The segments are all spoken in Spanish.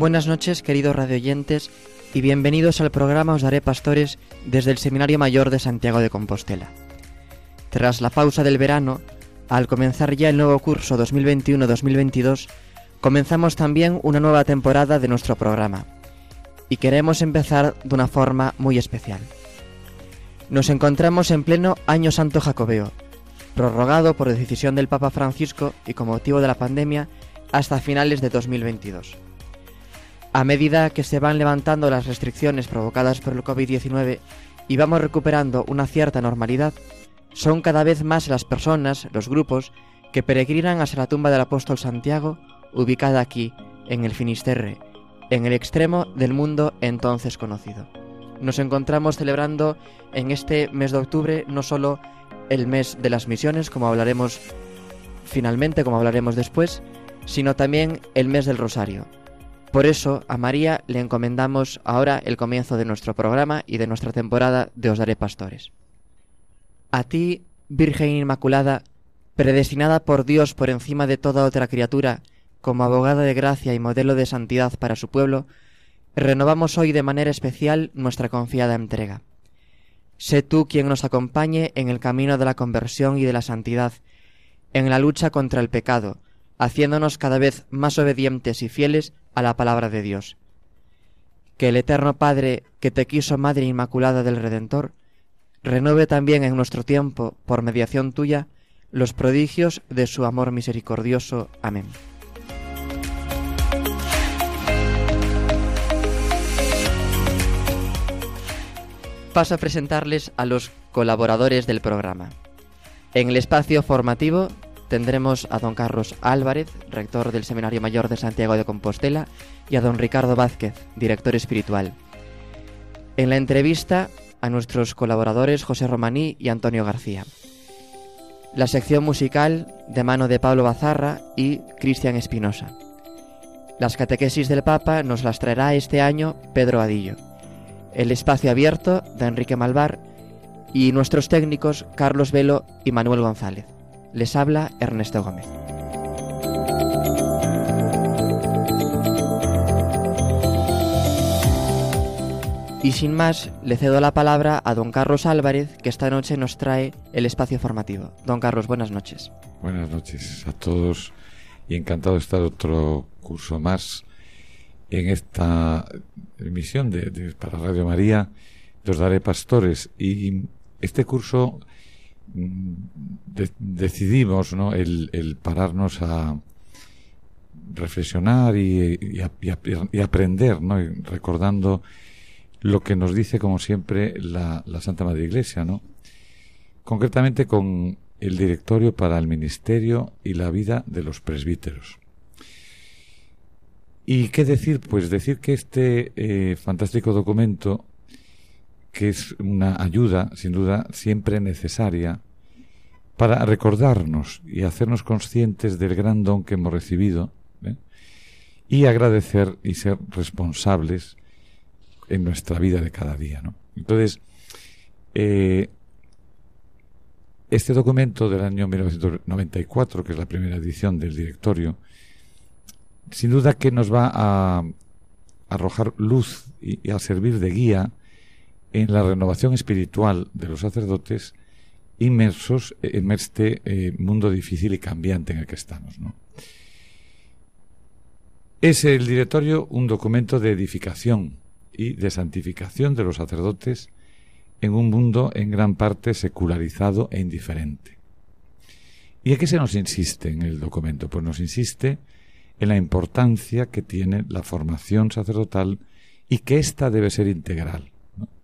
Buenas noches, queridos radioyentes, y bienvenidos al programa Os Daré Pastores desde el Seminario Mayor de Santiago de Compostela. Tras la pausa del verano, al comenzar ya el nuevo curso 2021-2022, comenzamos también una nueva temporada de nuestro programa, y queremos empezar de una forma muy especial. Nos encontramos en pleno Año Santo Jacobeo, prorrogado por decisión del Papa Francisco y con motivo de la pandemia hasta finales de 2022. A medida que se van levantando las restricciones provocadas por el COVID-19 y vamos recuperando una cierta normalidad, son cada vez más las personas, los grupos, que peregrinan hacia la tumba del apóstol Santiago, ubicada aquí, en el Finisterre, en el extremo del mundo entonces conocido. Nos encontramos celebrando en este mes de octubre no solo el mes de las misiones, como hablaremos finalmente, como hablaremos después, sino también el mes del Rosario, por eso a María le encomendamos ahora el comienzo de nuestro programa y de nuestra temporada de Os Daré Pastores. A ti, Virgen Inmaculada, predestinada por Dios por encima de toda otra criatura, como abogada de gracia y modelo de santidad para su pueblo, renovamos hoy de manera especial nuestra confiada entrega. Sé tú quien nos acompañe en el camino de la conversión y de la santidad, en la lucha contra el pecado, haciéndonos cada vez más obedientes y fieles a la palabra de Dios. Que el Eterno Padre, que te quiso Madre Inmaculada del Redentor, renueve también en nuestro tiempo, por mediación tuya, los prodigios de su amor misericordioso. Amén. Paso a presentarles a los colaboradores del programa. En el espacio formativo tendremos a don Carlos Álvarez, rector del Seminario Mayor de Santiago de Compostela, y a don Ricardo Vázquez, director espiritual. En la entrevista a nuestros colaboradores José Romaní y Antonio García. La sección musical de mano de Pablo Bazarra y Cristian Espinosa. Las catequesis del Papa nos las traerá este año Pedro Adillo. El espacio abierto de Enrique Malvar y nuestros técnicos Carlos Velo y Manuel González. Les habla Ernesto Gómez. Y sin más, le cedo la palabra a don Carlos Álvarez, que esta noche nos trae el espacio formativo. Don Carlos, buenas noches. Buenas noches a todos y encantado de estar otro curso más en esta emisión de, para Radio María. Os daré pastores y este curso Mm, decidimos ¿no? el, pararnos a reflexionar y, aprender, ¿no? recordando lo que nos dice, como siempre, la, Santa Madre Iglesia, ¿no? concretamente con el directorio para el ministerio y la vida de los presbíteros. ¿Y qué decir? Pues decir que este eh, fantástico documento que es una ayuda, sin duda, siempre necesaria para recordarnos y hacernos conscientes del gran don que hemos recibido ¿eh? y agradecer y ser responsables en nuestra vida de cada día. ¿no? Entonces, eh, este documento del año 1994, que es la primera edición del directorio, sin duda que nos va a arrojar luz y a servir de guía en la renovación espiritual de los sacerdotes inmersos en este eh, mundo difícil y cambiante en el que estamos. Es el directorio un documento de edificación y de santificación de los sacerdotes en un mundo en gran parte secularizado e indiferente. ¿Y a qué se nos insiste en el documento? Pues nos insiste en la importancia que tiene la formación sacerdotal y que ésta debe ser integral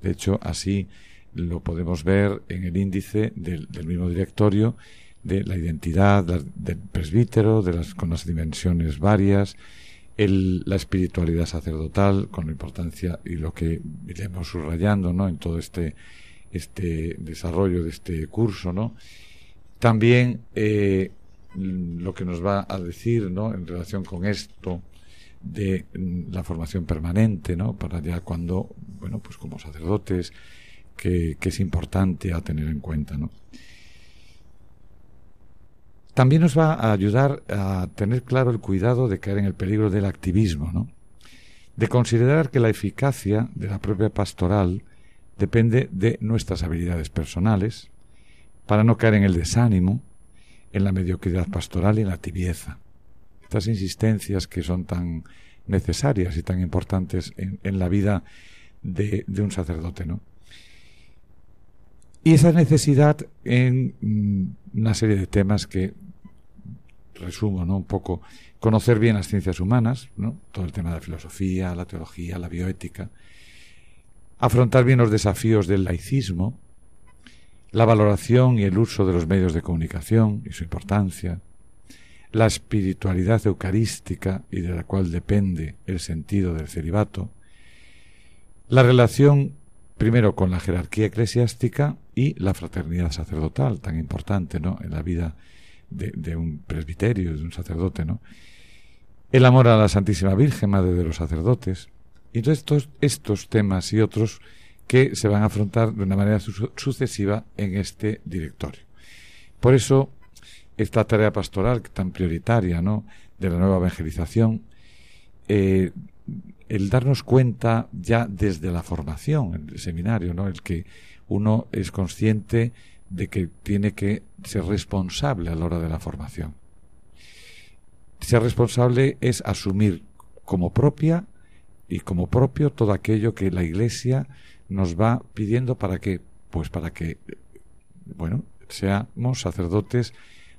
de hecho, así lo podemos ver en el índice del, mismo directorio de la identidad del presbítero, de con las dimensiones varias, la espiritualidad sacerdotal, con la importancia y lo que iremos subrayando ¿no? en todo este, este desarrollo de este curso. ¿no? También eh, lo que nos va a decir ¿no? en relación con esto de mm, la formación permanente, ¿no? para ya cuando, bueno, pues como sacerdotes, que, que es importante a tener en cuenta. ¿no? también nos va a ayudar a tener claro el cuidado de caer en el peligro del activismo, ¿no? De considerar que la eficacia de la propia pastoral depende de nuestras habilidades personales, para no caer en el desánimo, en la mediocridad pastoral y en la tibieza. Estas insistencias que son tan necesarias y tan importantes en, la vida de, de, un sacerdote, ¿no? Y esa necesidad en mm, una serie de temas que resumo, ¿no? Un poco conocer bien las ciencias humanas, ¿no? Todo el tema de la filosofía, la teología, la bioética, afrontar bien los desafíos del laicismo, la valoración y el uso de los medios de comunicación y su importancia, la espiritualidad eucarística y de la cual depende el sentido del celibato, la relación primero con la jerarquía eclesiástica y la fraternidad sacerdotal, tan importante ¿no? en la vida de, un presbiterio, de un sacerdote, ¿no? El amor a la Santísima Virgen, Madre de los sacerdotes. Y estos, estos temas y otros que se van a afrontar de una manera sucesiva en este directorio. Por eso, esta tarea pastoral tan prioritaria, ¿no? De la nueva evangelización, eh, el darnos cuenta ya desde la formación, el seminario, ¿no? El que uno es consciente de que tiene que ser responsable a la hora de la formación. Ser responsable es asumir como propia y como propio todo aquello que la Iglesia nos va pidiendo para que, pues para que, bueno, seamos sacerdotes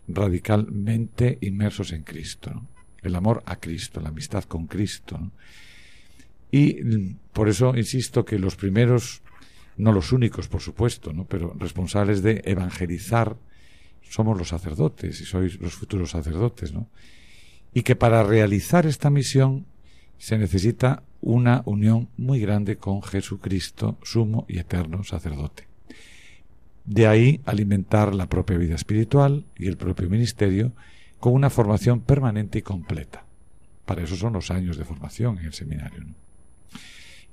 radicalmente inmersos en Cristo. El amor a Cristo, la amistad con Cristo. Y por eso insisto que los primeros no los únicos, por supuesto, ¿no? pero responsables de evangelizar somos los sacerdotes y sois los futuros sacerdotes, ¿no? Y que para realizar esta misión se necesita una unión muy grande con Jesucristo, sumo y eterno sacerdote. De ahí alimentar la propia vida espiritual y el propio ministerio con una formación permanente y completa. Para eso son los años de formación en el seminario.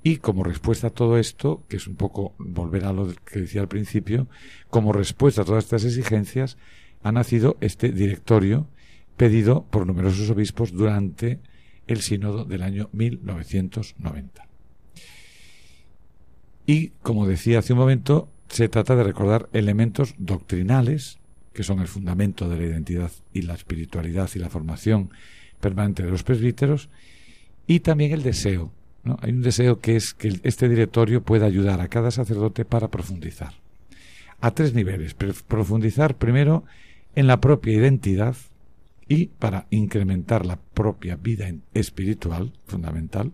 Y como respuesta a todo esto, que es un poco volver a lo que decía al principio, como respuesta a todas estas exigencias, ha nacido este directorio pedido por numerosos obispos durante el sínodo del año 1990. Y, como decía hace un momento, se trata de recordar elementos doctrinales, que son el fundamento de la identidad y la espiritualidad y la formación permanente de los presbíteros, y también el deseo hay un deseo que es que este directorio pueda ayudar a cada sacerdote para profundizar. A tres niveles. Profundizar primero en la propia identidad y para incrementar la propia vida espiritual, fundamental.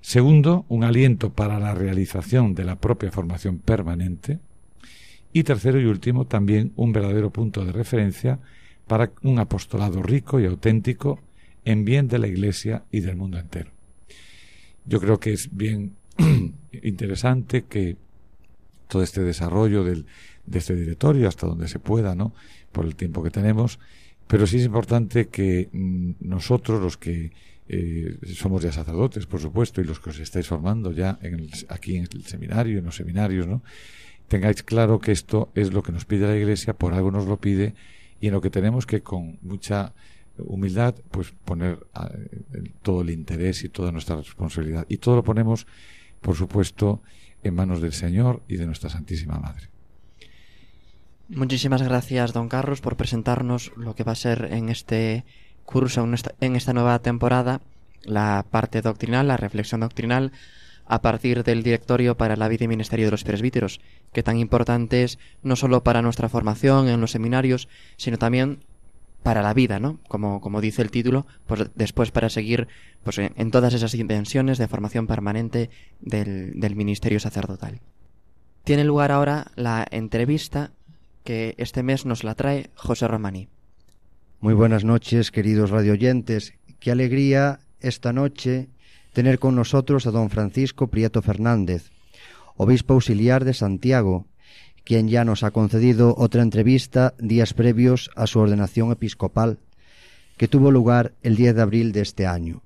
Segundo, un aliento para la realización de la propia formación permanente. Y tercero y último, también un verdadero punto de referencia para un apostolado rico y auténtico en bien de la Iglesia y del mundo entero. Yo creo que es bien interesante que todo este desarrollo del, de este directorio hasta donde se pueda, ¿no? Por el tiempo que tenemos, pero sí es importante que mm, nosotros, los que eh, somos ya sacerdotes, por supuesto, y los que os estáis formando ya en aquí en el seminario, en los seminarios, ¿no? Tengáis claro que esto es lo que nos pide la Iglesia, por algo nos lo pide, y en lo que tenemos que con mucha humildad, pues poner ah, todo el interés y toda nuestra responsabilidad. Y todo lo ponemos, por supuesto, en manos del Señor y de nuestra Santísima Madre. Muchísimas gracias, don Carlos, por presentarnos lo que va a ser en este curso, en esta, nueva temporada, la parte doctrinal, la reflexión doctrinal, a partir del directorio para la vida y ministerio de los presbíteros, que tan importante es no solo para nuestra formación en los seminarios, sino también para la vida, ¿no? Como, como dice el título, pues después para seguir pues, en, todas esas dimensiones de formación permanente del, del ministerio sacerdotal. Tiene lugar ahora la entrevista que este mes nos la trae José Romani. Muy buenas noches, queridos radioyentes. Qué alegría esta noche tener con nosotros a don Francisco Prieto Fernández, obispo auxiliar de Santiago, quien ya nos ha concedido otra entrevista días previos a su ordenación episcopal, que tuvo lugar el 10 de abril de este año.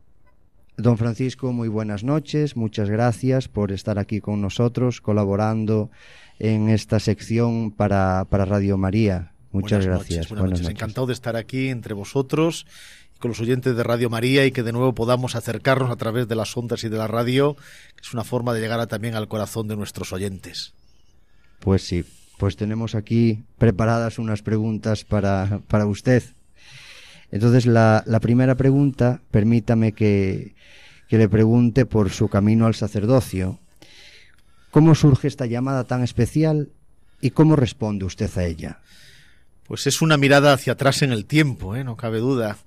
Don Francisco, muy buenas noches, muchas gracias por estar aquí con nosotros, colaborando en esta sección para, para Radio María. Muchas gracias. buenas, noches. Encantado de estar aquí entre vosotros y con los oyentes de Radio María y que de nuevo podamos acercarnos a través de las ondas y de la radio, que es una forma de llegar también al corazón de nuestros oyentes. Pues sí, pues tenemos aquí preparadas unas preguntas para, para usted. Entonces, la, la primera pregunta, permítame que, que le pregunte por su camino al sacerdocio. ¿Cómo surge esta llamada tan especial y cómo responde usted a ella? Pues es una mirada hacia atrás en el tiempo, ¿eh? no cabe duda.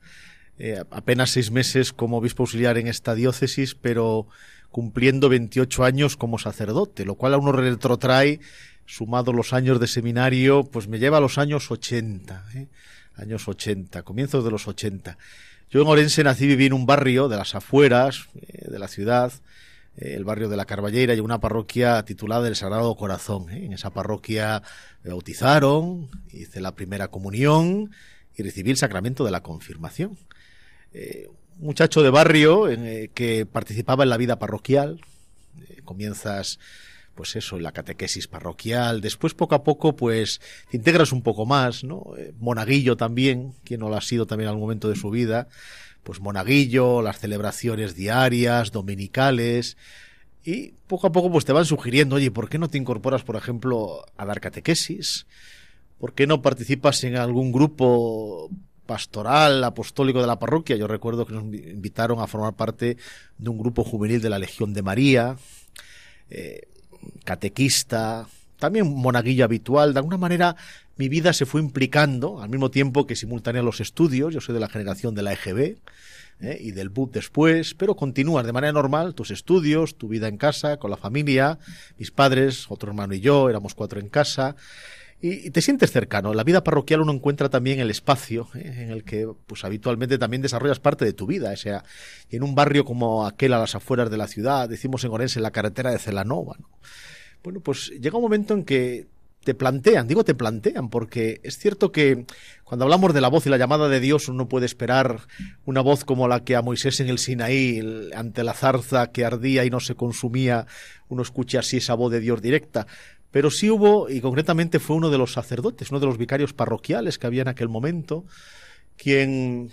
Eh, apenas seis meses como obispo auxiliar en esta diócesis, pero cumpliendo 28 años como sacerdote, lo cual a uno retrotrae, sumado los años de seminario, pues me lleva a los años 80, ¿eh? años 80, comienzos de los 80. Yo en Orense nací y viví en un barrio de las afueras eh, de la ciudad, el barrio de la Carballera y una parroquia titulada El Sagrado Corazón. ¿eh? En esa parroquia me bautizaron, hice la primera comunión y recibí el sacramento de la confirmación. Eh, muchacho de barrio que participaba en la vida parroquial. comienzas pues eso, en la catequesis parroquial. Después, poco a poco, pues te integras un poco más, ¿no? monaguillo también, quien no lo ha sido también al momento de su vida pues monaguillo, las celebraciones diarias, dominicales, y poco a poco pues te van sugiriendo, oye, ¿por qué no te incorporas, por ejemplo, a dar catequesis? ¿Por qué no participas en algún grupo pastoral, apostólico de la parroquia? Yo recuerdo que nos invitaron a formar parte de un grupo juvenil de la Legión de María, eh, catequista, también monaguillo habitual. De alguna manera mi vida se fue implicando, al mismo tiempo que simultánea los estudios, yo soy de la generación de la EGB ¿eh? y del BUP después, pero continúas de manera normal tus estudios, tu vida en casa, con la familia, mis padres, otro hermano y yo, éramos cuatro en casa, y, te sientes cercano. La vida parroquial uno encuentra también el espacio ¿eh? en el que pues habitualmente también desarrollas parte de tu vida. O sea, en un barrio como aquel a las afueras de la ciudad, decimos en Orense, en la carretera de Celanova, ¿no? Bueno, pues llega un momento en que te plantean, digo te plantean, porque es cierto que cuando hablamos de la voz y la llamada de Dios, uno puede esperar una voz como la que a Moisés en el Sinaí, ante la zarza que ardía y no se consumía, uno escucha así esa voz de Dios directa. Pero sí hubo, y concretamente fue uno de los sacerdotes, uno de los vicarios parroquiales que había en aquel momento, quien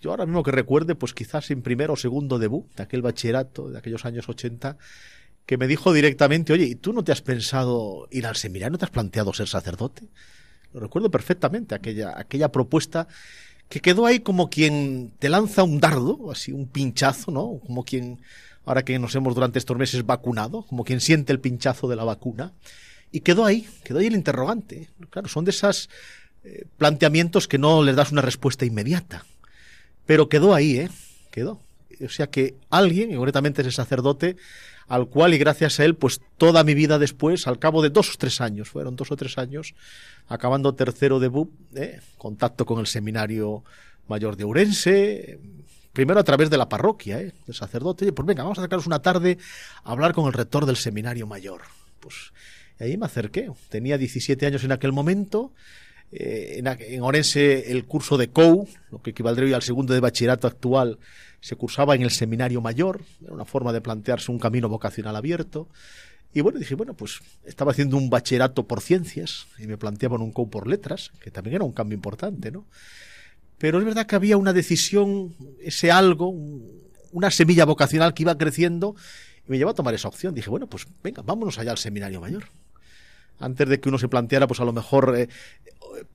yo ahora mismo que recuerde, pues quizás en primero o segundo debut de aquel bachillerato de aquellos años 80, que me dijo directamente, oye, ¿y tú no te has pensado ir al seminario? ¿No te has planteado ser sacerdote? Lo recuerdo perfectamente, aquella, aquella propuesta que quedó ahí como quien te lanza un dardo, así un pinchazo, ¿no? Como quien, ahora que nos hemos durante estos meses vacunado, como quien siente el pinchazo de la vacuna. Y quedó ahí, quedó ahí el interrogante. Claro, son de esos eh, planteamientos que no les das una respuesta inmediata. Pero quedó ahí, ¿eh? Quedó. O sea que alguien, y concretamente ese sacerdote, al cual y gracias a él, pues toda mi vida después, al cabo de dos o tres años, fueron dos o tres años, acabando tercero de BUP, ¿eh? contacto con el seminario mayor de Urense, primero a través de la parroquia, ¿eh? del sacerdote, pues venga, vamos a sacaros una tarde a hablar con el rector del seminario mayor. Pues ahí me acerqué, tenía 17 años en aquel momento, eh, en, Orense el curso de COU, lo que equivaldría al segundo de bachillerato actual, se cursaba en el seminario mayor, era una forma de plantearse un camino vocacional abierto. Y bueno, dije, bueno, pues estaba haciendo un bachillerato por ciencias y me planteaban un COU por letras, que también era un cambio importante, ¿no? Pero es verdad que había una decisión, ese algo, una semilla vocacional que iba creciendo y me llevó a tomar esa opción. Dije, bueno, pues venga, vámonos allá al seminario mayor antes de que uno se planteara, pues a lo mejor eh,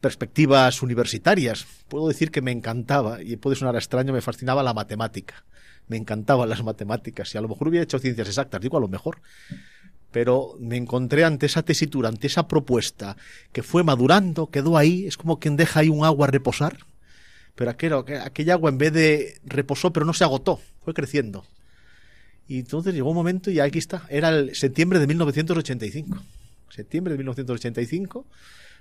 perspectivas universitarias. Puedo decir que me encantaba, y puede sonar extraño, me fascinaba la matemática. Me encantaban las matemáticas, y a lo mejor hubiera hecho ciencias exactas, digo a lo mejor. Pero me encontré ante esa tesitura, ante esa propuesta, que fue madurando, quedó ahí, es como quien deja ahí un agua reposar. Pero aquel, aquella agua en vez de reposó, pero no se agotó, fue creciendo. Y entonces llegó un momento y aquí está, era el septiembre de 1985 septiembre de 1985,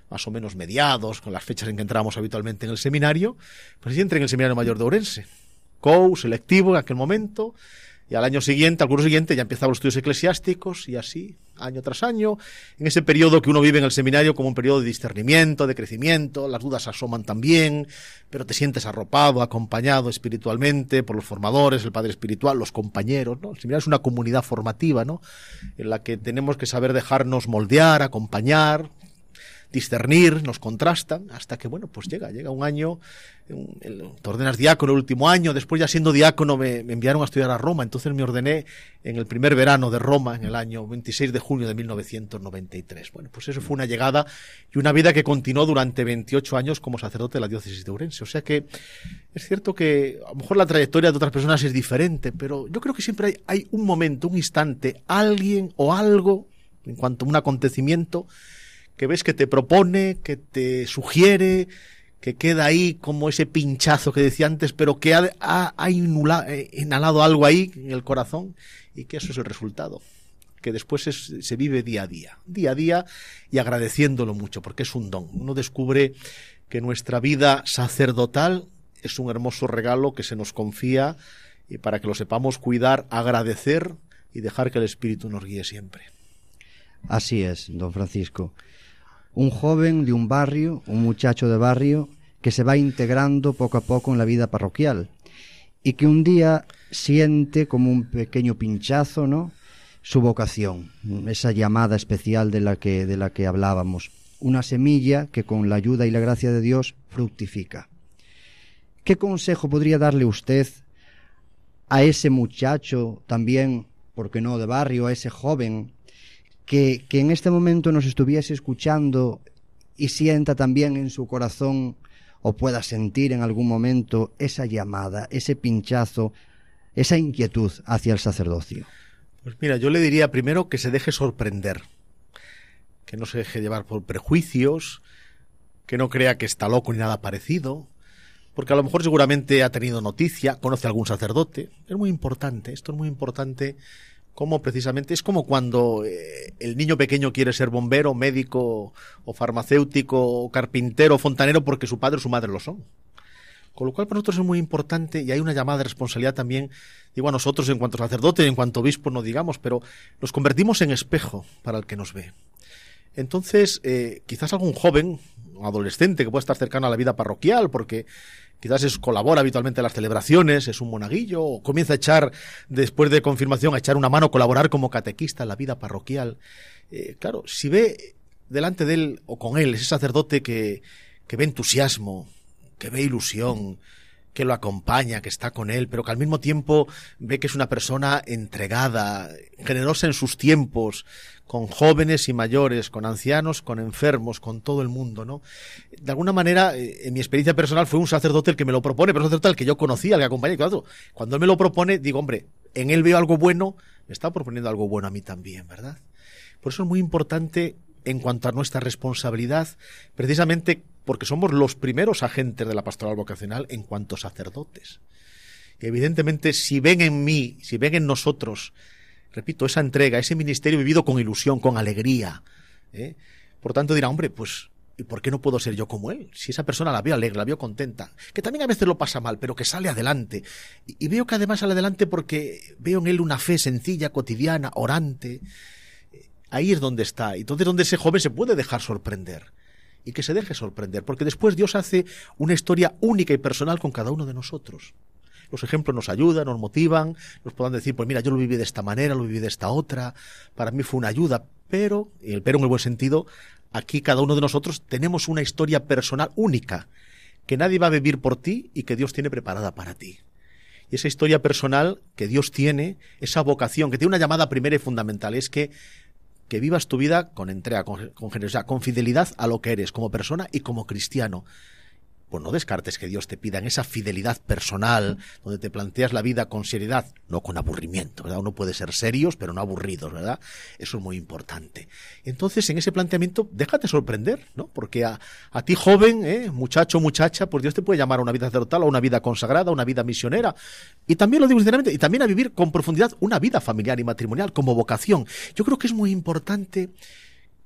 más o menos mediados, con las fechas en que entramos habitualmente en el seminario, pues en el Seminario Mayor de Orense, COU, selectivo en aquel momento, y al año siguiente, al curso siguiente, ya empezaban los estudios eclesiásticos y así, año tras año, en ese periodo que uno vive en el seminario como un periodo de discernimiento, de crecimiento, las dudas asoman también, pero te sientes arropado, acompañado espiritualmente por los formadores, el padre espiritual, los compañeros, ¿no? El seminario es una comunidad formativa, ¿no? En la que tenemos que saber dejarnos moldear, acompañar, discernir, nos contrastan, hasta que, bueno, pues llega, llega un año, te ordenas diácono el último año, después ya siendo diácono me, enviaron a estudiar a Roma, entonces me ordené en el primer verano de Roma, en el año 26 de junio de 1993. Bueno, pues eso fue una llegada y una vida que continuó durante 28 años como sacerdote de la diócesis de Urense. O sea que es cierto que a lo mejor la trayectoria de otras personas es diferente, pero yo creo que siempre hay, hay un momento, un instante, alguien o algo, en cuanto a un acontecimiento, que ves que te propone, que te sugiere, que queda ahí como ese pinchazo que decía antes, pero que ha, ha, eh, inhalado algo ahí en el corazón y que eso es el resultado que después se vive día a día, día a día y agradeciéndolo mucho, porque es un don. Uno descubre que nuestra vida sacerdotal es un hermoso regalo que se nos confía y para que lo sepamos cuidar, agradecer y dejar que el Espíritu nos guíe siempre. Así es, don Francisco un joven de un barrio, un muchacho de barrio, que se va integrando poco a poco en la vida parroquial y que un día siente como un pequeño pinchazo, ¿no? su vocación, esa llamada especial de la que de la que hablábamos, una semilla que con la ayuda y la gracia de Dios fructifica. ¿Qué consejo podría darle usted a ese muchacho también, porque no de barrio, a ese joven que, que en este momento nos estuviese escuchando y sienta también en su corazón o pueda sentir en algún momento esa llamada, ese pinchazo, esa inquietud hacia el sacerdocio? Pues mira, yo le diría primero que se deje sorprender, que no se deje llevar por prejuicios, que no crea que está loco ni nada parecido, porque a lo mejor seguramente ha tenido noticia, conoce a algún sacerdote. Es muy importante, esto es muy importante como precisamente es como cuando eh, el niño pequeño quiere ser bombero, médico o farmacéutico o carpintero o fontanero porque su padre o su madre lo son. Con lo cual para nosotros es muy importante y hay una llamada de responsabilidad también, digo a nosotros en cuanto sacerdote, en cuanto obispo no digamos, pero nos convertimos en espejo para el que nos ve. Entonces, eh, quizás algún joven adolescente que pueda estar cercano a la vida parroquial porque quizás es, colabora habitualmente en las celebraciones, es un monaguillo, o comienza a echar, después de confirmación, a echar una mano, colaborar como catequista en la vida parroquial. Eh, claro, si ve delante de él o con él ese sacerdote que, que ve entusiasmo, que ve ilusión, que lo acompaña, que está con él, pero que al mismo tiempo ve que es una persona entregada, generosa en sus tiempos, con jóvenes y mayores, con ancianos, con enfermos, con todo el mundo, ¿no? De alguna manera, eh, en mi experiencia personal fue un sacerdote el que me lo propone, pero un sacerdote al que yo conocía, al que acompañé. Claro, cuando él me lo propone, digo, hombre, en él veo algo bueno, me está proponiendo algo bueno a mí también, ¿verdad? Por eso es muy importante en cuanto a nuestra responsabilidad, precisamente porque somos los primeros agentes de la pastoral vocacional en cuanto sacerdotes. Y evidentemente, si ven en mí, si ven en nosotros, repito, esa entrega, ese ministerio vivido con ilusión, con alegría, ¿eh? por tanto dirá, hombre, pues ¿Y por qué no puedo ser yo como él? Si esa persona la veo alegre, la veo contenta, que también a veces lo pasa mal, pero que sale adelante. Y, veo que además sale adelante porque veo en él una fe sencilla, cotidiana, orante. Ahí es donde está. Entonces donde ese joven se puede dejar sorprender y que se deje sorprender, porque después Dios hace una historia única y personal con cada uno de nosotros. Los ejemplos nos ayudan, nos motivan, nos puedan decir, pues mira, yo lo viví de esta manera, lo viví de esta otra, para mí fue una ayuda, pero, y el pero en el buen sentido, aquí cada uno de nosotros tenemos una historia personal única, que nadie va a vivir por ti y que Dios tiene preparada para ti. Y esa historia personal que Dios tiene, esa vocación, que tiene una llamada primera y fundamental, es que que vivas tu vida con entrega, con, con generosidad, con fidelidad a lo que eres como persona y como cristiano pues no descartes que Dios te pida en esa fidelidad personal, donde te planteas la vida con seriedad, no con aburrimiento, ¿verdad? Uno puede ser serios, pero no aburridos, ¿verdad? Eso es muy importante. Entonces, en ese planteamiento, déjate sorprender, ¿no? Porque a, a ti joven, ¿eh? muchacho, muchacha, pues Dios te puede llamar a una vida sacerdotal, a una vida consagrada, a una vida misionera. Y también lo digo sinceramente, y también a vivir con profundidad una vida familiar y matrimonial como vocación. Yo creo que es muy importante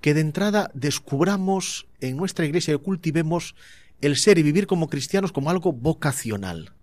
que de entrada descubramos en nuestra iglesia y cultivemos el ser y vivir como cristianos como algo vocacional.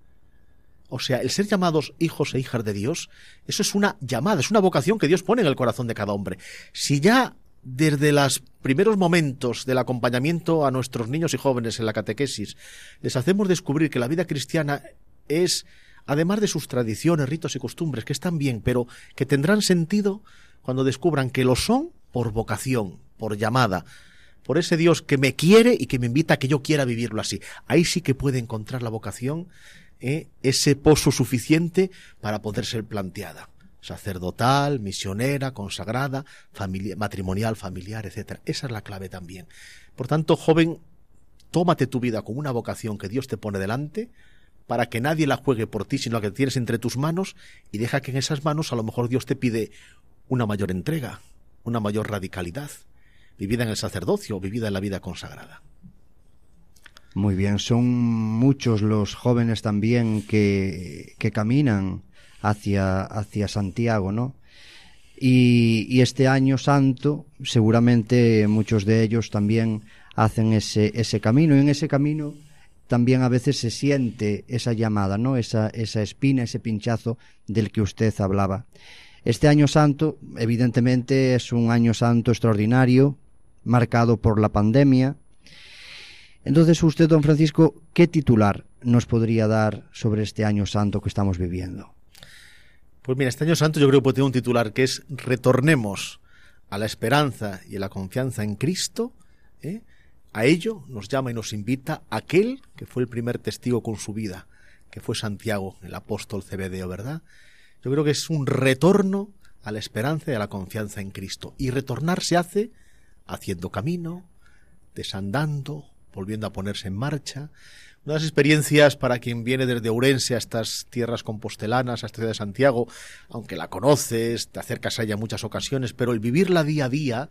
O sea, el ser llamados hijos e hijas de Dios, eso es una llamada, es una vocación que Dios pone en el corazón de cada hombre. Si ya desde los primeros momentos del acompañamiento a nuestros niños y jóvenes en la catequesis les hacemos descubrir que la vida cristiana es, además de sus tradiciones, ritos y costumbres, que están bien, pero que tendrán sentido cuando descubran que lo son por vocación, por llamada, por ese Dios que me quiere y que me invita a que yo quiera vivirlo así. Ahí sí que puede encontrar la vocación, ¿eh? ese pozo suficiente para poder ser planteada. Sacerdotal, misionera, consagrada, matrimonial, familiar, etc. Esa es la clave también. Por tanto, joven, tómate tu vida como una vocación que Dios te pone delante, para que nadie la juegue por ti, sino que tienes entre tus manos y deja que en esas manos a lo mejor Dios te pide una mayor entrega, una mayor radicalidad, vivida en el sacerdocio, vivida en la vida consagrada. Muy bien, son muchos los jóvenes también que, que caminan hacia, hacia Santiago, ¿no? Y, y, este año santo, seguramente muchos de ellos también hacen ese, ese camino, y en ese camino también a veces se siente esa llamada, ¿no? Esa, esa espina, ese pinchazo del que usted hablaba. Este año santo, evidentemente, es un año santo extraordinario, marcado por la pandemia. Entonces, usted, don Francisco, ¿qué titular nos podría dar sobre este año santo que estamos viviendo? Pues mira, este año santo yo creo que puede tener un titular que es Retornemos a la esperanza y a la confianza en Cristo. ¿eh? A ello nos llama y nos invita aquel que fue el primer testigo con su vida, que fue Santiago, el apóstol Cebedeo, ¿verdad? Yo creo que es un retorno a la esperanza y a la confianza en Cristo. Y retornar se hace haciendo camino, desandando, volviendo a ponerse en marcha. Unas experiencias para quien viene desde Ourense a estas tierras compostelanas, a esta ciudad de Santiago, aunque la conoces, te acercas a ella muchas ocasiones, pero el vivirla día a día,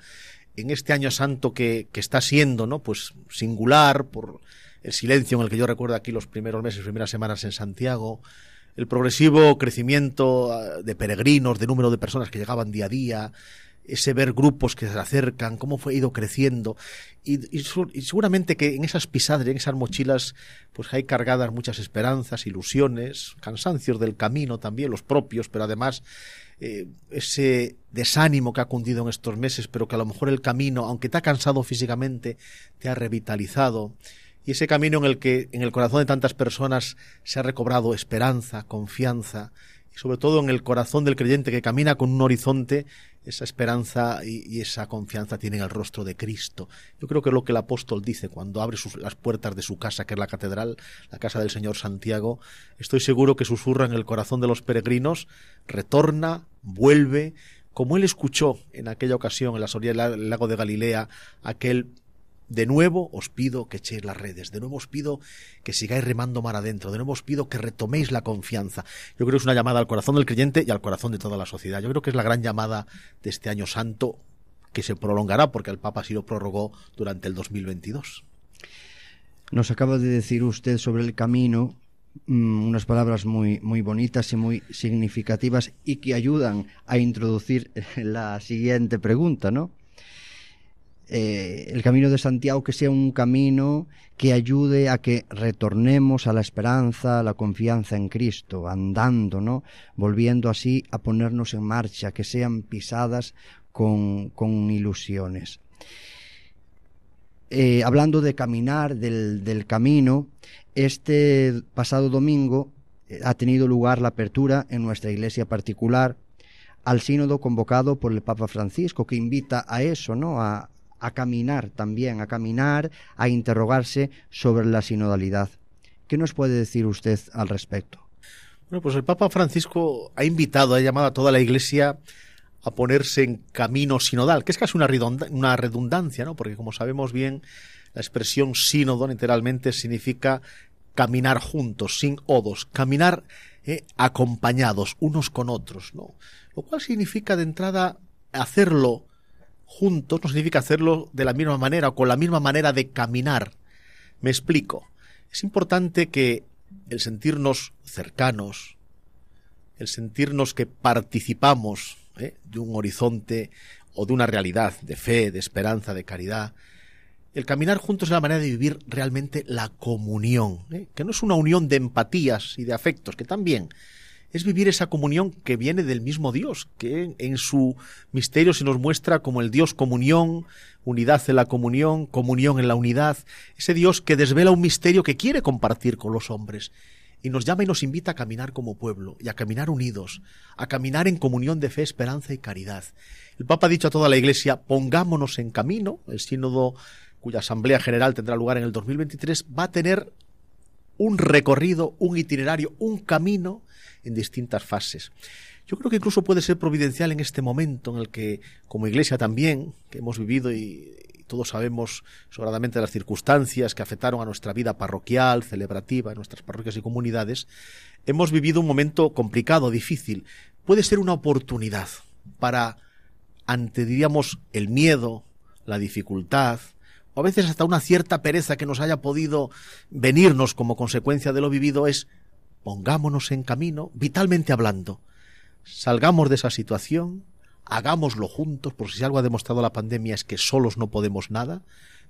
en este año santo que, que está siendo, ¿no? Pues singular por el silencio en el que yo recuerdo aquí los primeros meses, primeras semanas en Santiago, el progresivo crecimiento ah, de peregrinos, de número de personas que llegaban día a día, ese ver grupos que se acercan, cómo fue ido creciendo. Y, seguramente que en esas pisadas, en esas mochilas, pues hay cargadas muchas esperanzas, ilusiones, cansancios del camino también, los propios, pero además eh, ese desánimo que ha cundido en estos meses, pero que a lo mejor el camino, aunque te ha cansado físicamente, te ha revitalizado. Y ese camino en el que en el corazón de tantas personas se ha recobrado esperanza, confianza, y sobre todo en el corazón del creyente que camina con un horizonte, esa esperanza y, esa confianza tienen el rostro de Cristo. Yo creo que es lo que el apóstol dice cuando abre las puertas de su casa, que es la catedral, la casa del Señor Santiago, estoy seguro que susurra en el corazón de los peregrinos, retorna, vuelve, como él escuchó en aquella ocasión en la orilla del lago de Galilea, aquel de nuevo os pido que echéis las redes, de nuevo os pido que sigáis remando mar adentro, de nuevo os pido que retoméis la confianza. Yo creo que es una llamada al corazón del creyente y al corazón de toda la sociedad. Yo creo que es la gran llamada de este año santo que se prolongará porque el Papa sí lo prorrogó durante el 2022. Nos acaba de decir usted sobre el camino mm, unas palabras muy, muy bonitas y muy significativas y que ayudan a introducir la siguiente pregunta, ¿no? Eh, el camino de Santiago que sea un camino que ayude a que retornemos a la esperanza, a la confianza en Cristo, andando, ¿no? Volviendo así a ponernos en marcha, que sean pisadas con, con ilusiones. Eh, hablando de caminar, del, del camino, este pasado domingo eh, ha tenido lugar la apertura en nuestra iglesia particular al sínodo convocado por el Papa Francisco, que invita a eso, ¿no? A, a caminar también, a caminar, a interrogarse sobre la sinodalidad. ¿Qué nos puede decir usted al respecto? Bueno, pues el Papa Francisco ha invitado, ha llamado a toda la Iglesia a ponerse en camino sinodal, que es casi una, redundancia, ¿no? Porque como sabemos bien, la expresión sínodo literalmente significa caminar juntos, sin odos, caminar eh, acompañados unos con otros, ¿no? Lo cual significa de entrada hacerlo juntos no significa hacerlo de la misma manera o con la misma manera de caminar. Me explico. Es importante que el sentirnos cercanos, el sentirnos que participamos ¿eh? de un horizonte o de una realidad de fe, de esperanza, de caridad, El caminar juntos es la manera de vivir realmente la comunión, ¿eh? que no es una unión de empatías y de afectos, que también es vivir esa comunión que viene del mismo Dios, que en su misterio se nos muestra como el Dios comunión, unidad en la comunión, comunión en la unidad, ese Dios que desvela un misterio que quiere compartir con los hombres y nos llama y nos invita a caminar como pueblo y a caminar unidos, a caminar en comunión de fe, esperanza y caridad. El Papa ha dicho a toda la Iglesia, pongámonos en camino, el sínodo cuya Asamblea General tendrá lugar en el 2023, va a tener un recorrido, un itinerario, un camino en distintas fases. Yo creo que incluso puede ser providencial en este momento en el que, como Iglesia también, que hemos vivido y, todos sabemos sobradamente las circunstancias que afectaron a nuestra vida parroquial, celebrativa, en nuestras parroquias y comunidades, hemos vivido un momento complicado, difícil. Puede ser una oportunidad para, ante, diríamos, el miedo, la dificultad, o a veces hasta una cierta pereza que nos haya podido venirnos como consecuencia de lo vivido, es pongámonos en camino, vitalmente hablando. Salgamos de esa situación, hagámoslo juntos, porque si algo ha demostrado la pandemia es que solos no podemos nada,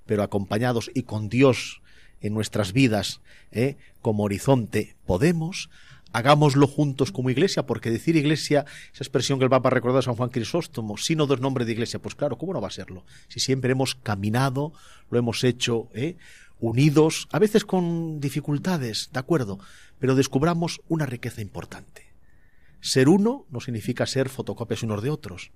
pero acompañados y con Dios en nuestras vidas ¿eh? como horizonte podemos, hagámoslo juntos como iglesia, porque decir iglesia, esa expresión que el Papa recordó a San Juan Crisóstomo, sínodo es nombre de iglesia, pues claro, ¿cómo no va a serlo? Si siempre hemos caminado, lo hemos hecho, ¿eh? unidos, a veces con dificultades, de acuerdo, pero descubramos una riqueza importante. Ser uno no significa ser fotocopias unos de otros.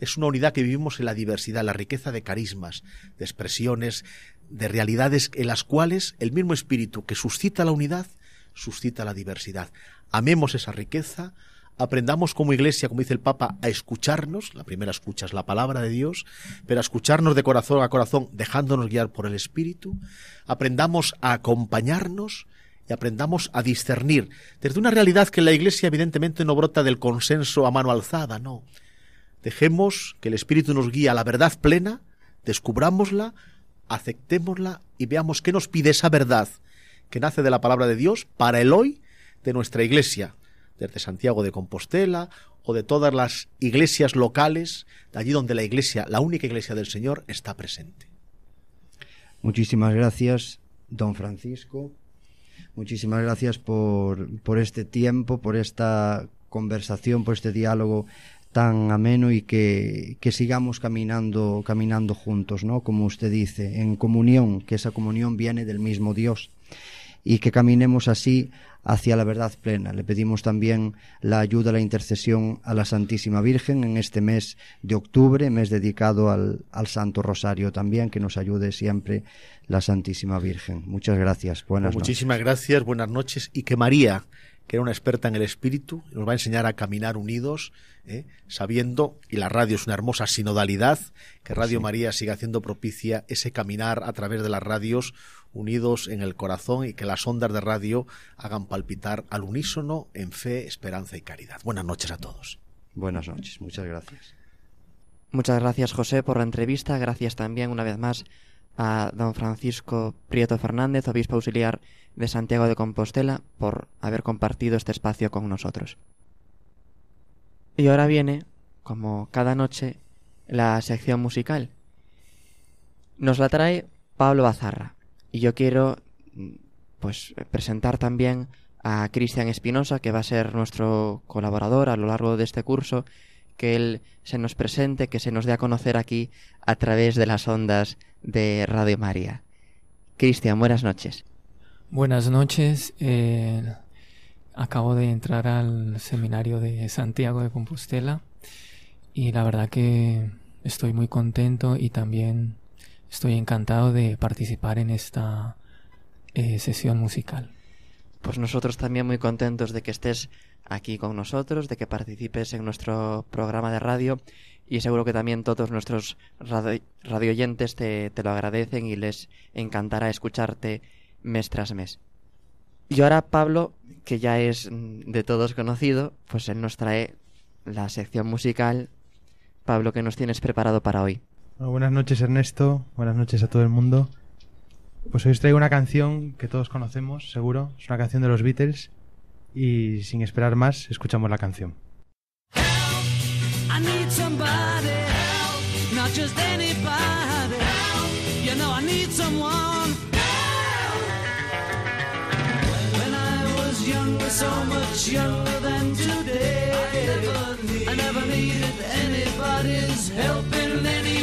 Es una unidad que vivimos en la diversidad, la riqueza de carismas, de expresiones, de realidades en las cuales el mismo espíritu que suscita la unidad suscita la diversidad. Amemos esa riqueza, aprendamos como iglesia, como dice el Papa, a escucharnos, la primera escucha es la palabra de Dios, pero a escucharnos de corazón a corazón, dejándonos guiar por el Espíritu, aprendamos a acompañarnos y aprendamos a discernir desde una realidad que la iglesia evidentemente no brota del consenso a mano alzada, no. Dejemos que el Espíritu nos guíe a la verdad plena, descubrámosla, aceptémosla y veamos qué nos pide esa verdad que nace de la palabra de Dios para el hoy de nuestra iglesia, desde Santiago de Compostela o de todas las iglesias locales, de allí donde la iglesia, la única iglesia del Señor, está presente. Muchísimas gracias, don Francisco. Muchísimas gracias por, por este tiempo, por esta conversación, por este diálogo tan ameno y que, que, sigamos caminando, caminando juntos, ¿no? Como usted dice, en comunión, que esa comunión viene del mismo Dios y que caminemos así hacia la verdad plena. Le pedimos también la ayuda, la intercesión a la Santísima Virgen en este mes de octubre, mes dedicado al, al Santo Rosario también, que nos ayude siempre la Santísima Virgen. Muchas gracias. Buenas pues Muchísimas gracias, buenas noches y que María que era una experta en el espíritu, nos va a enseñar a caminar unidos, ¿eh? sabiendo, y la radio es una hermosa sinodalidad, que Radio María siga haciendo propicia ese caminar a través de las radios unidos en el corazón y que las ondas de radio hagan palpitar al unísono en fe, esperanza y caridad. Buenas noches a todos. Buenas noches, muchas gracias. Muchas gracias José por la entrevista, gracias también una vez más a don Francisco Prieto Fernández, obispo auxiliar de Santiago de Compostela, por haber compartido este espacio con nosotros. Y ahora viene, como cada noche, la sección musical. Nos la trae Pablo Bazarra. Y yo quiero pues presentar también a Cristian Espinosa, que va a ser nuestro colaborador a lo largo de este curso, que él se nos presente, que se nos dé a conocer aquí a través de las ondas de Radio María. Cristian, buenas noches. Buenas noches. Eh, acabo de entrar al seminario de Santiago de Compostela y la verdad que estoy muy contento y también estoy encantado de participar en esta eh, sesión musical. Pues nosotros también muy contentos de que estés aquí con nosotros, de que participes en nuestro programa de radio y seguro que también todos nuestros radio, radioyentes te, te, lo agradecen y les encantará escucharte mes tras mes. Y ahora Pablo, que ya es de todos conocido, pues él nos trae la sección musical. Pablo, ¿qué nos tienes preparado para hoy? Buenas noches Ernesto, buenas noches a todo el mundo. Pues hoy os traigo una canción que todos conocemos, seguro, es una canción de los Beatles y sin esperar más, escuchamos la canción. So much younger than today, I never, needed anybody's help in any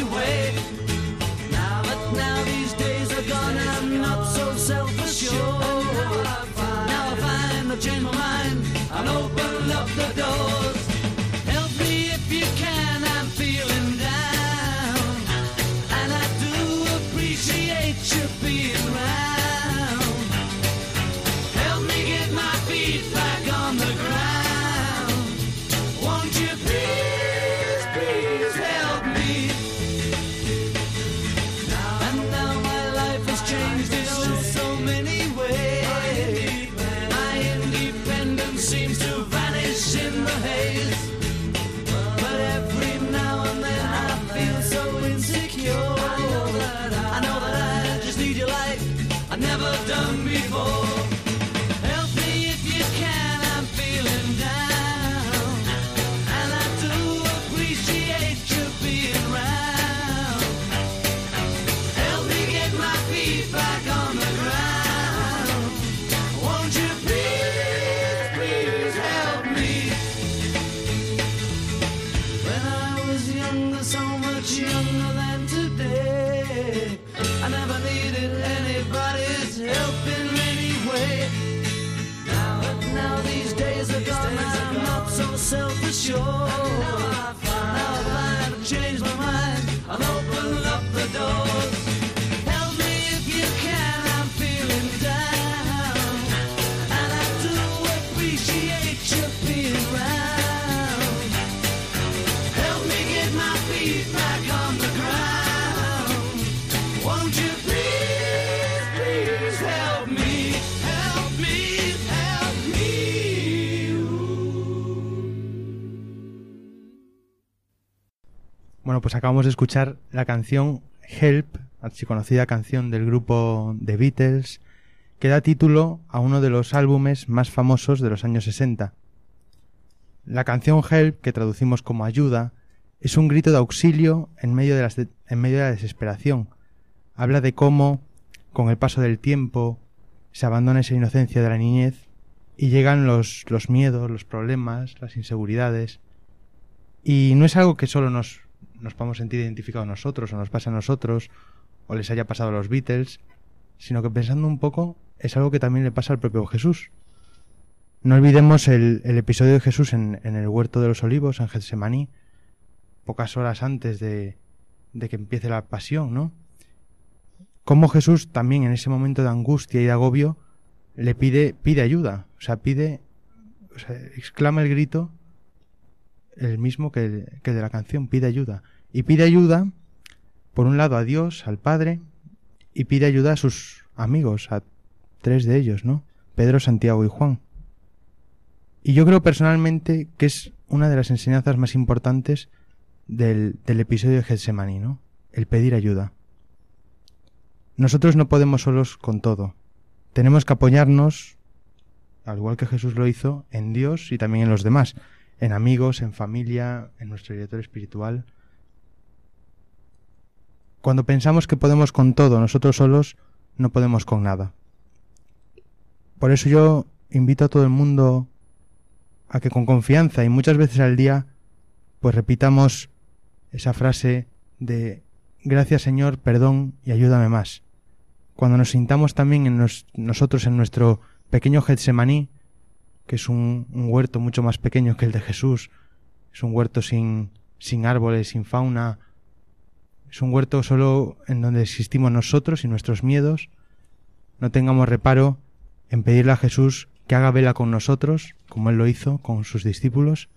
of the. Bueno, pues acabamos de escuchar la canción Help, archiconocida canción del grupo The Beatles, que da título a uno de los álbumes más famosos de los años 60. La canción Help, que traducimos como ayuda, es un grito de auxilio en medio de, la desesperación. Habla de cómo, con el paso del tiempo, se abandona esa inocencia de la niñez y llegan los, los miedos, los problemas, las inseguridades. Y no es algo que solo nos, nos podamos sentir identificados nosotros o nos pasa a nosotros o les haya pasado a los Beatles, sino que pensando un poco es algo que también le pasa al propio Jesús. No olvidemos el, el episodio de Jesús en, en el huerto de los olivos, en Getsemaní, pocas horas antes de, de que empiece la pasión, ¿no? Cómo Jesús también en ese momento de angustia y de agobio le pide, pide ayuda, o sea, pide, o sea, exclama el grito el mismo que el, que de la canción, pide ayuda. Y pide ayuda, por un lado, a Dios, al Padre, y pide ayuda a sus amigos, a tres de ellos, ¿no? Pedro, Santiago y Juan. Y yo creo personalmente que es una de las enseñanzas más importantes del, del episodio de Getsemaní, ¿no? El pedir ayuda. Nosotros no podemos solos con todo. Tenemos que apoyarnos, al igual que Jesús lo hizo, en Dios y también en los demás en amigos, en familia, en nuestro director espiritual. Cuando pensamos que podemos con todo, nosotros solos no podemos con nada. Por eso yo invito a todo el mundo a que con confianza y muchas veces al día, pues repitamos esa frase de gracias Señor, perdón y ayúdame más. Cuando nos sintamos también nosotros en nuestro pequeño Getsemaní, que es un, un, huerto mucho más pequeño que el de Jesús, es un huerto sin, sin árboles, sin fauna, es un huerto solo en donde existimos nosotros y nuestros miedos, no tengamos reparo en pedirle a Jesús que haga vela con nosotros, como Él lo hizo con sus discípulos,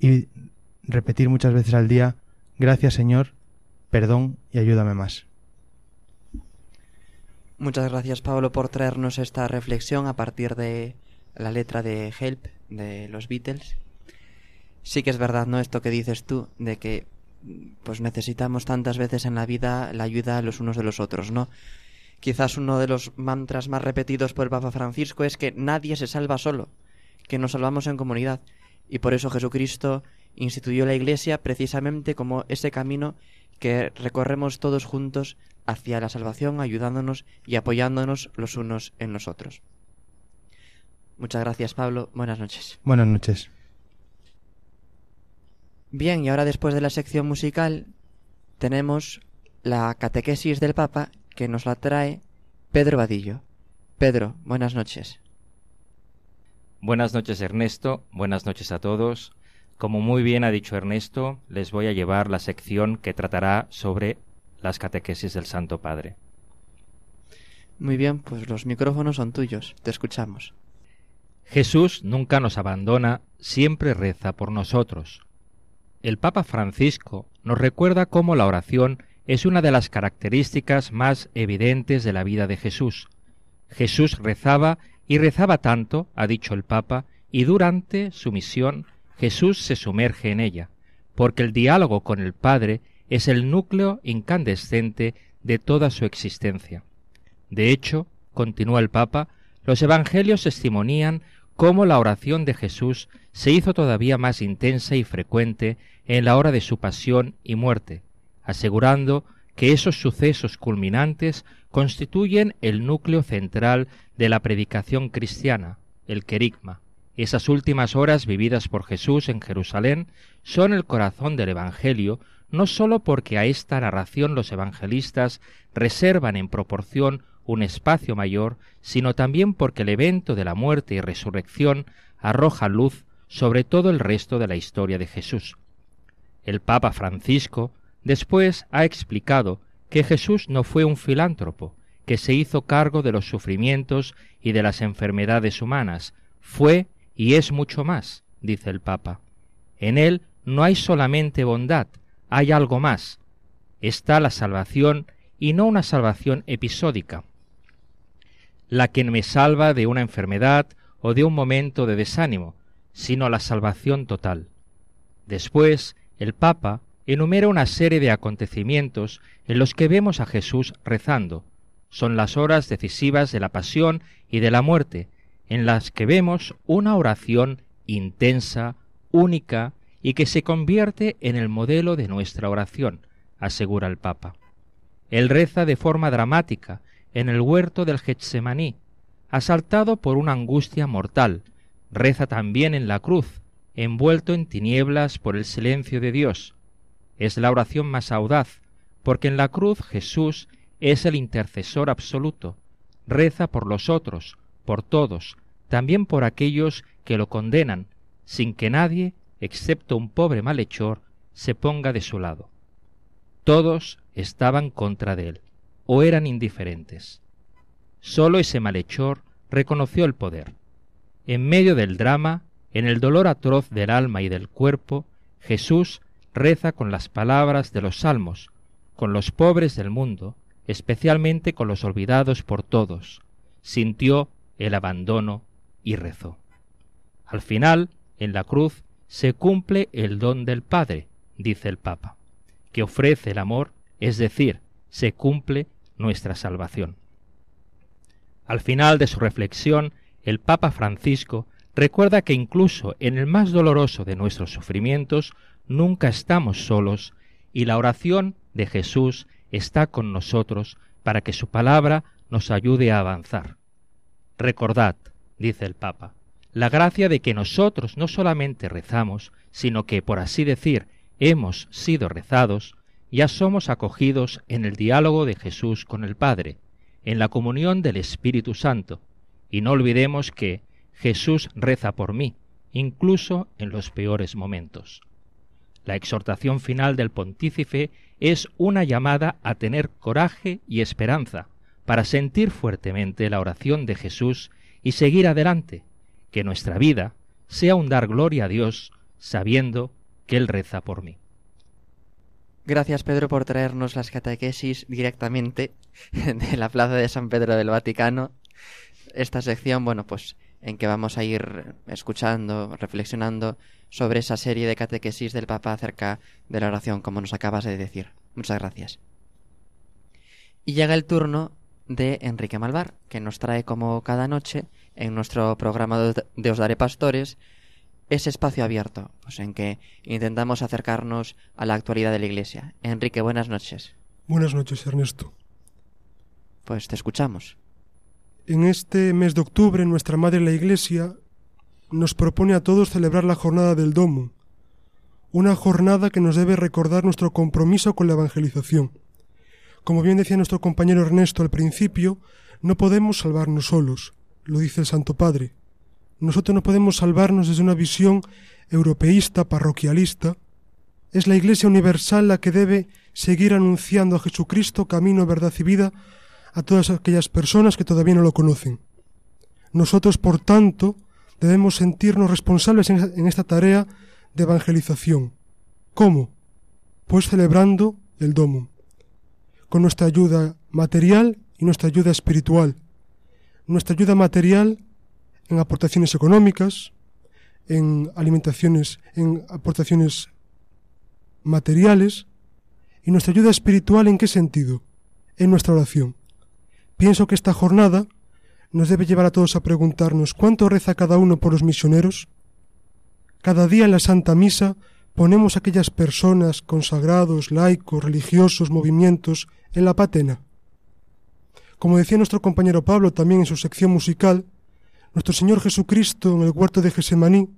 y repetir muchas veces al día, gracias Señor, perdón y ayúdame más. Muchas gracias Pablo por traernos esta reflexión a partir de la letra de Help de los Beatles. Sí que es verdad, ¿no? Esto que dices tú, de que pues necesitamos tantas veces en la vida la ayuda los unos de los otros, ¿no? Quizás uno de los mantras más repetidos por el Papa Francisco es que nadie se salva solo, que nos salvamos en comunidad. Y por eso Jesucristo instituyó la Iglesia precisamente como ese camino que recorremos todos juntos hacia la salvación, ayudándonos y apoyándonos los unos en los otros. Muchas gracias, Pablo. Buenas noches. Buenas noches. Bien, y ahora después de la sección musical tenemos la catequesis del Papa que nos la trae Pedro Vadillo. Pedro, buenas noches. Buenas noches Ernesto, buenas noches a todos. Como muy bien ha dicho Ernesto, les voy a llevar la sección que tratará sobre las catequesis del Santo Padre. Muy bien, pues los micrófonos son tuyos. Te escuchamos. Jesús nunca nos abandona, siempre reza por nosotros. El Papa Francisco nos recuerda cómo la oración es una de las características más evidentes de la vida de Jesús. Jesús rezaba y rezaba tanto, ha dicho el Papa, y durante su misión Jesús se sumerge en ella, porque el diálogo con el Padre es el núcleo incandescente de toda su existencia. De hecho, continúa el Papa, los Evangelios testimonían cómo la oración de Jesús se hizo todavía más intensa y frecuente en la hora de su pasión y muerte, asegurando que esos sucesos culminantes constituyen el núcleo central de la predicación cristiana, el querigma. Esas últimas horas vividas por Jesús en Jerusalén son el corazón del Evangelio, no sólo porque a esta narración los evangelistas reservan en proporción un espacio mayor, sino también porque el evento de la muerte y resurrección arroja luz sobre todo el resto de la historia de Jesús. El Papa Francisco después ha explicado que Jesús no fue un filántropo, que se hizo cargo de los sufrimientos y de las enfermedades humanas, fue y es mucho más, dice el Papa. En él no hay solamente bondad, hay algo más. Está la salvación y no una salvación episódica, la que me salva de una enfermedad o de un momento de desánimo, sino la salvación total. Después, el Papa enumera una serie de acontecimientos en los que vemos a Jesús rezando. Son las horas decisivas de la pasión y de la muerte, en las que vemos una oración intensa, única, y que se convierte en el modelo de nuestra oración, asegura el Papa. Él reza de forma dramática en el huerto del Getsemaní, asaltado por una angustia mortal, reza también en la cruz, envuelto en tinieblas por el silencio de Dios. Es la oración más audaz, porque en la cruz Jesús es el intercesor absoluto, reza por los otros, por todos, también por aquellos que lo condenan, sin que nadie, excepto un pobre malhechor, se ponga de su lado. Todos estaban contra de él, o eran indiferentes. Sólo ese malhechor reconoció el poder. En medio del drama, en el dolor atroz del alma y del cuerpo, Jesús reza con las palabras de los salmos, con los pobres del mundo, especialmente con los olvidados por todos, sintió el abandono y rezó. Al final, en la cruz, se cumple el don del Padre, dice el Papa, que ofrece el amor, es decir, se cumple nuestra salvación. Al final de su reflexión, el Papa Francisco recuerda que incluso en el más doloroso de nuestros sufrimientos nunca estamos solos y la oración de Jesús está con nosotros para que su palabra nos ayude a avanzar. Recordad, dice el Papa, la gracia de que nosotros no solamente rezamos, sino que, por así decir, hemos sido rezados, ya somos acogidos en el diálogo de Jesús con el Padre, en la comunión del Espíritu Santo, y no olvidemos que Jesús reza por mí, incluso en los peores momentos. La exhortación final del pontífice es una llamada a tener coraje y esperanza para sentir fuertemente la oración de Jesús y seguir adelante, que nuestra vida sea un dar gloria a Dios sabiendo que Él reza por mí. Gracias Pedro por traernos las catequesis directamente de la Plaza de San Pedro del Vaticano. Esta sección, bueno, pues en que vamos a ir escuchando, reflexionando sobre esa serie de catequesis del Papa acerca de la oración, como nos acabas de decir. Muchas gracias. Y llega el turno de Enrique Malvar, que nos trae como cada noche en nuestro programa de Os Daré Pastores ese espacio abierto, pues en que intentamos acercarnos a la actualidad de la Iglesia. Enrique, buenas noches. Buenas noches, Ernesto. Pues te escuchamos. En este mes de octubre, nuestra Madre la Iglesia nos propone a todos celebrar la jornada del Domo, una jornada que nos debe recordar nuestro compromiso con la evangelización. Como bien decía nuestro compañero Ernesto al principio, no podemos salvarnos solos, lo dice el Santo Padre. Nosotros no podemos salvarnos desde una visión europeísta, parroquialista. Es la Iglesia universal la que debe seguir anunciando a Jesucristo, camino, verdad y vida, a todas aquellas personas que todavía no lo conocen. Nosotros, por tanto, debemos sentirnos responsables en esta tarea de evangelización. ¿Cómo? Pues celebrando el Domo, con nuestra ayuda material y nuestra ayuda espiritual. Nuestra ayuda material en aportaciones económicas, en alimentaciones, en aportaciones materiales, y nuestra ayuda espiritual en qué sentido? En nuestra oración. Pienso que esta jornada nos debe llevar a todos a preguntarnos ¿cuánto reza cada uno por los misioneros? Cada día en la Santa Misa ponemos aquellas personas, consagrados, laicos, religiosos, movimientos, en la patena. Como decía nuestro compañero Pablo también en su sección musical, nuestro Señor Jesucristo en el huerto de Gesemaní,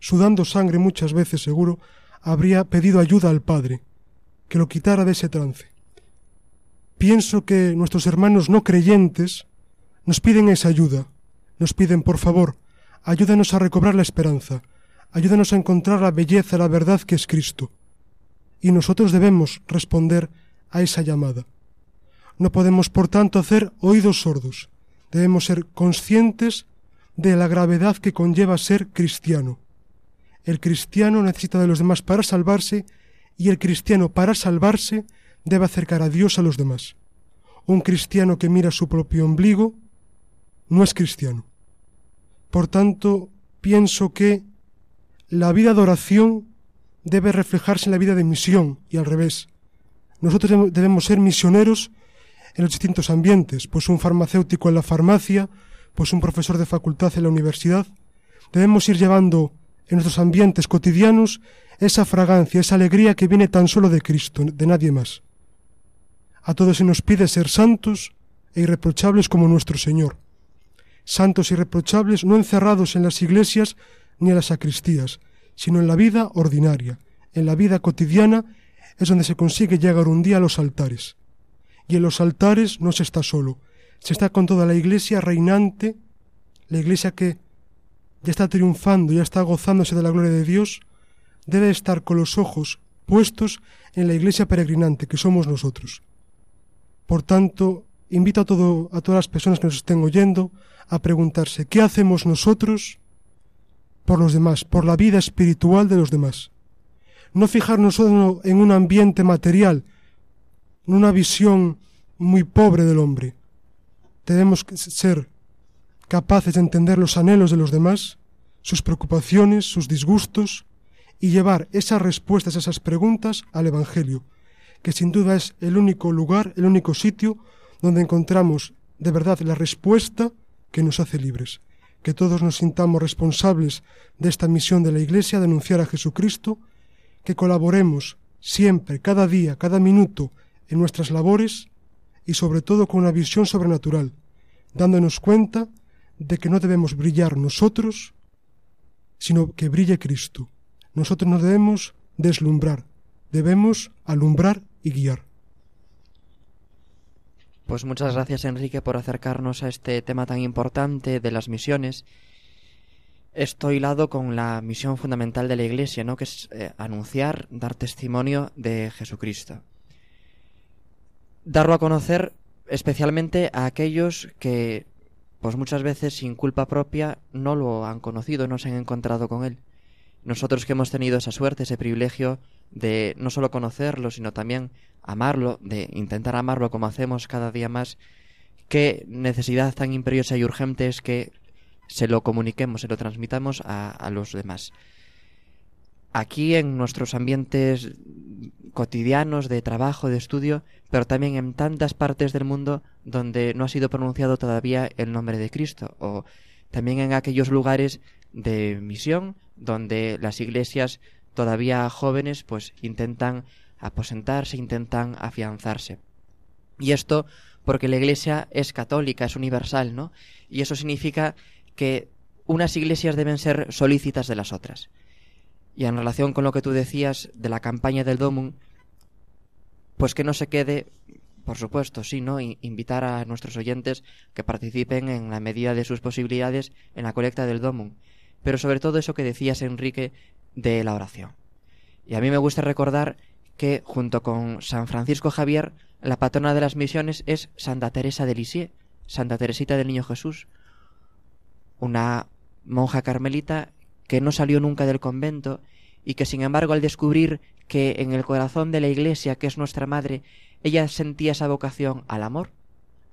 sudando sangre muchas veces seguro, habría pedido ayuda al Padre, que lo quitara de ese trance. Pienso que nuestros hermanos no creyentes nos piden esa ayuda, nos piden, por favor, ayúdanos a recobrar la esperanza, ayúdanos a encontrar la belleza, la verdad que es Cristo. Y nosotros debemos responder a esa llamada. No podemos, por tanto, hacer oídos sordos. Debemos ser conscientes de la gravedad que conlleva ser cristiano. El cristiano necesita de los demás para salvarse y el cristiano para salvarse debe acercar a Dios a los demás. Un cristiano que mira su propio ombligo no es cristiano. Por tanto, pienso que la vida de oración debe reflejarse en la vida de misión y al revés. Nosotros debemos ser misioneros en los distintos ambientes, pues un farmacéutico en la farmacia, pues un profesor de facultad en la universidad. Debemos ir llevando en nuestros ambientes cotidianos esa fragancia, esa alegría que viene tan solo de Cristo, de nadie más. A todos se nos pide ser santos e irreprochables como nuestro Señor. Santos y irreprochables no encerrados en las iglesias ni en las sacristías, sino en la vida ordinaria, en la vida cotidiana es donde se consigue llegar un día a los altares. Y en los altares no se está solo, se está con toda la iglesia reinante, la iglesia que ya está triunfando, ya está gozándose de la gloria de Dios, debe estar con los ojos puestos en la iglesia peregrinante que somos nosotros. Por tanto, invito a, todo, a todas las personas que nos estén oyendo a preguntarse, ¿qué hacemos nosotros por los demás, por la vida espiritual de los demás? No fijarnos solo en un ambiente material, en una visión muy pobre del hombre. Debemos ser capaces de entender los anhelos de los demás, sus preocupaciones, sus disgustos, y llevar esas respuestas esas preguntas al Evangelio, que sin duda es el único lugar, el único sitio donde encontramos de verdad la respuesta que nos hace libres. Que todos nos sintamos responsables de esta misión de la Iglesia, de anunciar a Jesucristo, que colaboremos siempre, cada día, cada minuto, en nuestras labores y sobre todo con una visión sobrenatural, dándonos cuenta de que no debemos brillar nosotros, sino que brille Cristo. Nosotros no debemos deslumbrar, debemos alumbrar y. Pues muchas gracias Enrique por acercarnos a este tema tan importante de las misiones. Esto hilado con la misión fundamental de la Iglesia, ¿no? que es eh, anunciar, dar testimonio de Jesucristo. Darlo a conocer especialmente a aquellos que, pues muchas veces sin culpa propia, no lo han conocido, no se han encontrado con él. Nosotros que hemos tenido esa suerte, ese privilegio de no solo conocerlo, sino también amarlo, de intentar amarlo como hacemos cada día más, qué necesidad tan imperiosa y urgente es que se lo comuniquemos, se lo transmitamos a, a los demás. Aquí en nuestros ambientes cotidianos de trabajo, de estudio, pero también en tantas partes del mundo donde no ha sido pronunciado todavía el nombre de Cristo, o también en aquellos lugares de misión donde las iglesias todavía jóvenes pues intentan aposentarse, intentan afianzarse. Y esto porque la Iglesia es católica, es universal, ¿no? Y eso significa que unas iglesias deben ser solícitas de las otras. Y en relación con lo que tú decías de la campaña del Domum, pues que no se quede, por supuesto, sí, ¿no? Invitar a nuestros oyentes que participen en la medida de sus posibilidades en la colecta del Domum. Pero sobre todo eso que decías, Enrique, de la oración. Y a mí me gusta recordar que junto con San Francisco Javier, la patrona de las misiones es Santa Teresa de Lisieux, Santa Teresita del Niño Jesús, una monja carmelita que no salió nunca del convento y que sin embargo al descubrir que en el corazón de la Iglesia, que es nuestra madre, ella sentía esa vocación al amor,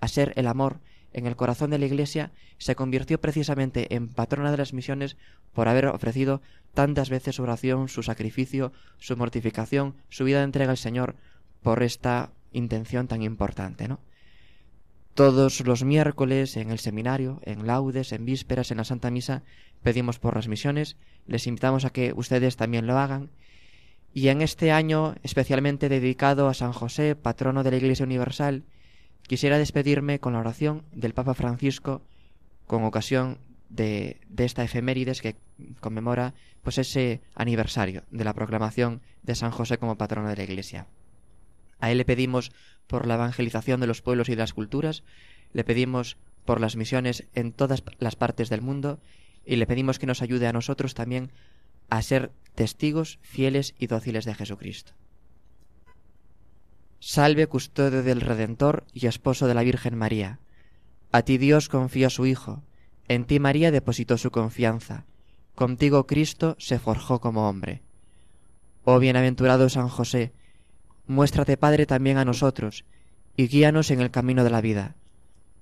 a ser el amor en el corazón de la Iglesia, se convirtió precisamente en patrona de las misiones por haber ofrecido tantas veces su oración, su sacrificio, su mortificación, su vida de entrega al Señor por esta intención tan importante, ¿no? Todos los miércoles en el seminario, en laudes, en vísperas, en la Santa Misa, pedimos por las misiones, les invitamos a que ustedes también lo hagan. Y en este año especialmente dedicado a San José, patrono de la Iglesia Universal, quisiera despedirme con la oración del Papa Francisco con ocasión de, esta efemérides que conmemora pues ese aniversario de la proclamación de San José como patrono de la Iglesia. A él le pedimos por la evangelización de los pueblos y de las culturas, le pedimos por las misiones en todas las partes del mundo y le pedimos que nos ayude a nosotros también a ser testigos fieles y dóciles de Jesucristo. Salve custodio del Redentor y esposo de la Virgen María. A ti Dios confía a su Hijo, en ti María depositó su confianza, contigo Cristo se forjó como hombre. Oh bienaventurado San José, muéstrate Padre también a nosotros, y guíanos en el camino de la vida.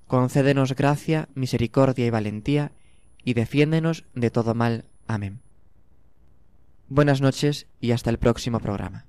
Concédenos gracia, misericordia y valentía, y defiéndenos de todo mal. Amén. Buenas noches y hasta el próximo programa.